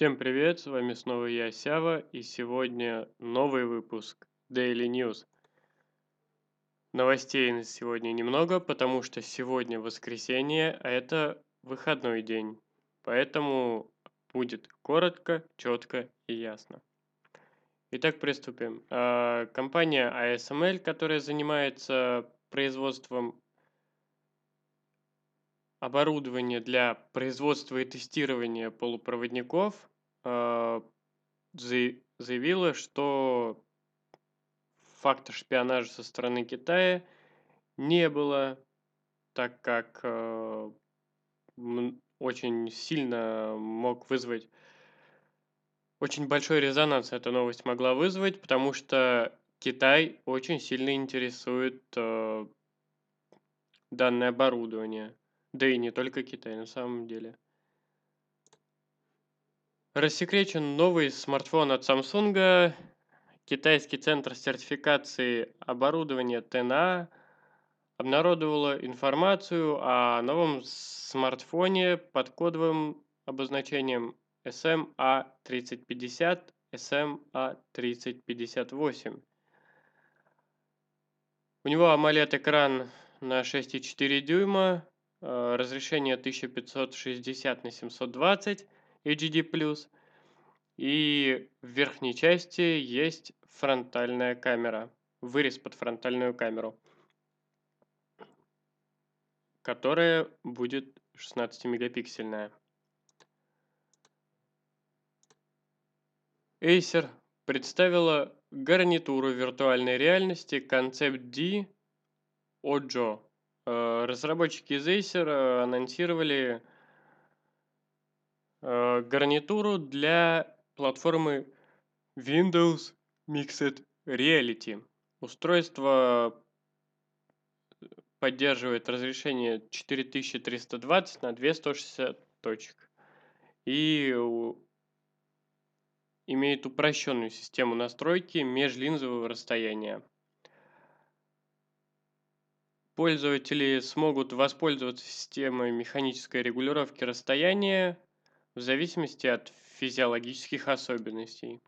Всем привет, с вами снова я, Сява, и сегодня новый выпуск Daily News. Новостей на сегодня немного, потому что сегодня воскресенье, а это выходной день. Поэтому будет коротко, четко и ясно. Итак, приступим. А, компания ASML, которая занимается производством оборудование для производства и тестирования полупроводников э, заявила, что факта шпионажа со стороны Китая не было, так как э, очень сильно мог вызвать, очень большой резонанс эта новость могла вызвать, потому что Китай очень сильно интересует э, данное оборудование. Да и не только Китай на самом деле. Рассекречен новый смартфон от Samsung. Китайский центр сертификации оборудования ТНА обнародовала информацию о новом смартфоне под кодовым обозначением SMA3050, SMA3058. У него AMOLED-экран на 6,4 дюйма, разрешение 1560 на 720 HD+, и в верхней части есть фронтальная камера, вырез под фронтальную камеру, которая будет 16-мегапиксельная. Acer представила гарнитуру виртуальной реальности Concept D Ojo Э, разработчики из Acer э, анонсировали э, гарнитуру для платформы Windows Mixed Reality. Устройство поддерживает разрешение 4320 на 2160 точек и имеет упрощенную систему настройки межлинзового расстояния. Пользователи смогут воспользоваться системой механической регулировки расстояния в зависимости от физиологических особенностей.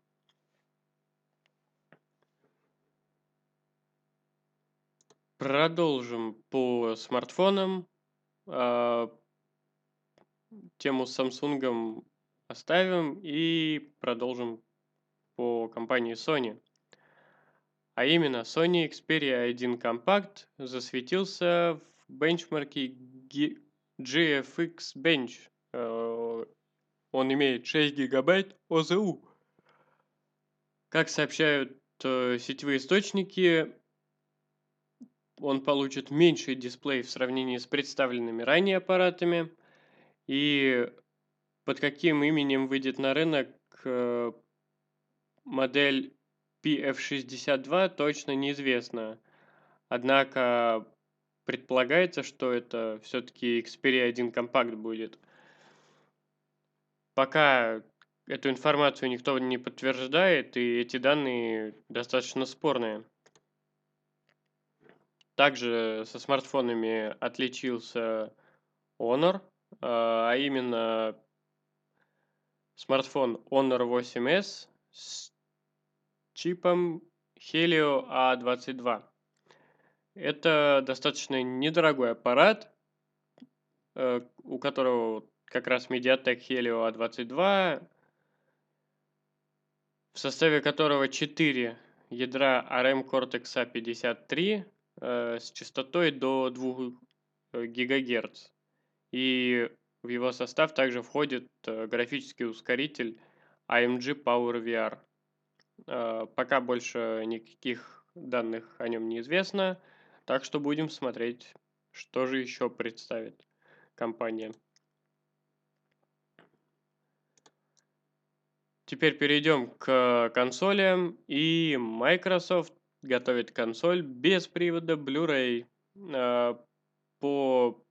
Продолжим по смартфонам. А, тему с Samsung оставим и продолжим по компании Sony. А именно, Sony Xperia 1 Compact засветился в бенчмарке GFX Bench. Э, он имеет 6 гигабайт ОЗУ. Как сообщают э, сетевые источники, он получит меньший дисплей в сравнении с представленными ранее аппаратами. И под каким именем выйдет на рынок э, модель PF62 точно неизвестно. Однако предполагается, что это все-таки Xperia 1 компакт будет. Пока эту информацию никто не подтверждает, и эти данные достаточно спорные. Также со смартфонами отличился Honor, а, а именно смартфон Honor 8s с чипом Helio A22. Это достаточно недорогой аппарат, э, у которого как раз Mediatek Helio A22, в составе которого 4 ядра ARM Cortex A53 э, с частотой до 2 э, ГГц. И в его состав также входит графический ускоритель AMG Power VR. Э, пока больше никаких данных о нем не известно, так что будем смотреть, что же еще представит компания. Теперь перейдем к консолям. И Microsoft готовит консоль без привода Blu-ray. Э, по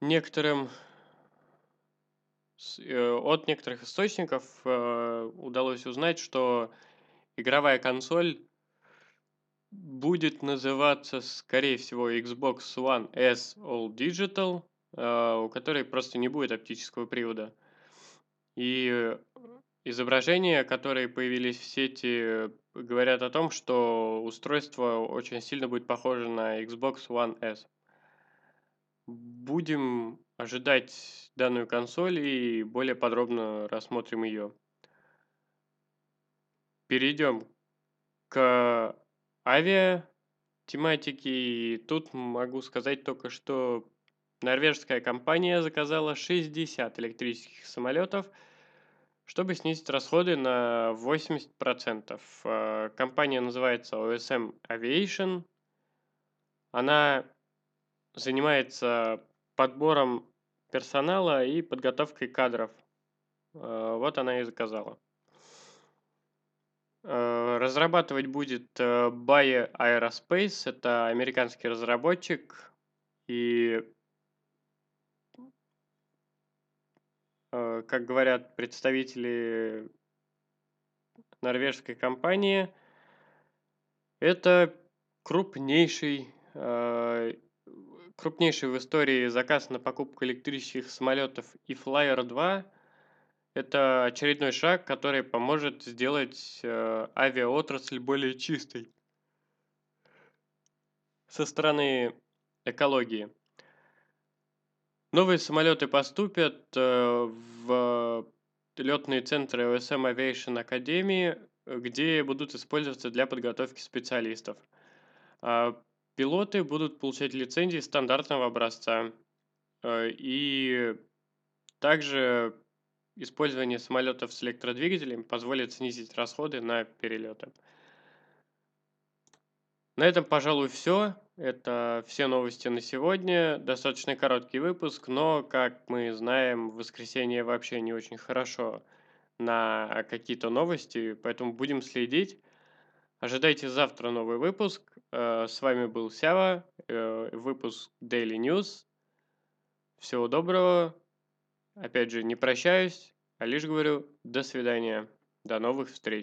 некоторым от некоторых источников э, удалось узнать, что игровая консоль будет называться, скорее всего, Xbox One S All Digital, а, у которой просто не будет оптического привода. И изображения, которые появились в сети, говорят о том, что устройство очень сильно будет похоже на Xbox One S. Будем ожидать данную консоль и более подробно рассмотрим ее. Перейдем к авиа тематике. И тут могу сказать только, что норвежская компания заказала 60 электрических самолетов, чтобы снизить расходы на 80%. Э, компания называется OSM Aviation. Она занимается подбором персонала и подготовкой кадров. Э, вот она и заказала. Э, разрабатывать будет э, Bayer Aerospace, это американский разработчик, и, как говорят представители норвежской компании, это крупнейший крупнейший в истории заказ на покупку электрических самолетов и Flyer 2 – это очередной шаг, который поможет сделать э, авиаотрасль более чистой со стороны экологии. Новые самолеты поступят э, в летные центры OSM Aviation Academy, где будут использоваться для подготовки специалистов. Пилоты будут получать лицензии стандартного образца. Э, и также использование самолетов с электродвигателем позволит снизить расходы на перелеты. На этом, пожалуй, все. Это все новости на сегодня. Достаточно короткий выпуск, но, как мы знаем, в воскресенье вообще не очень хорошо на какие-то новости, поэтому будем следить. Ожидайте завтра новый выпуск. Э, с вами был Сява, э, выпуск Daily News. Всего доброго. Опять же, не прощаюсь, а лишь говорю до свидания. До новых встреч.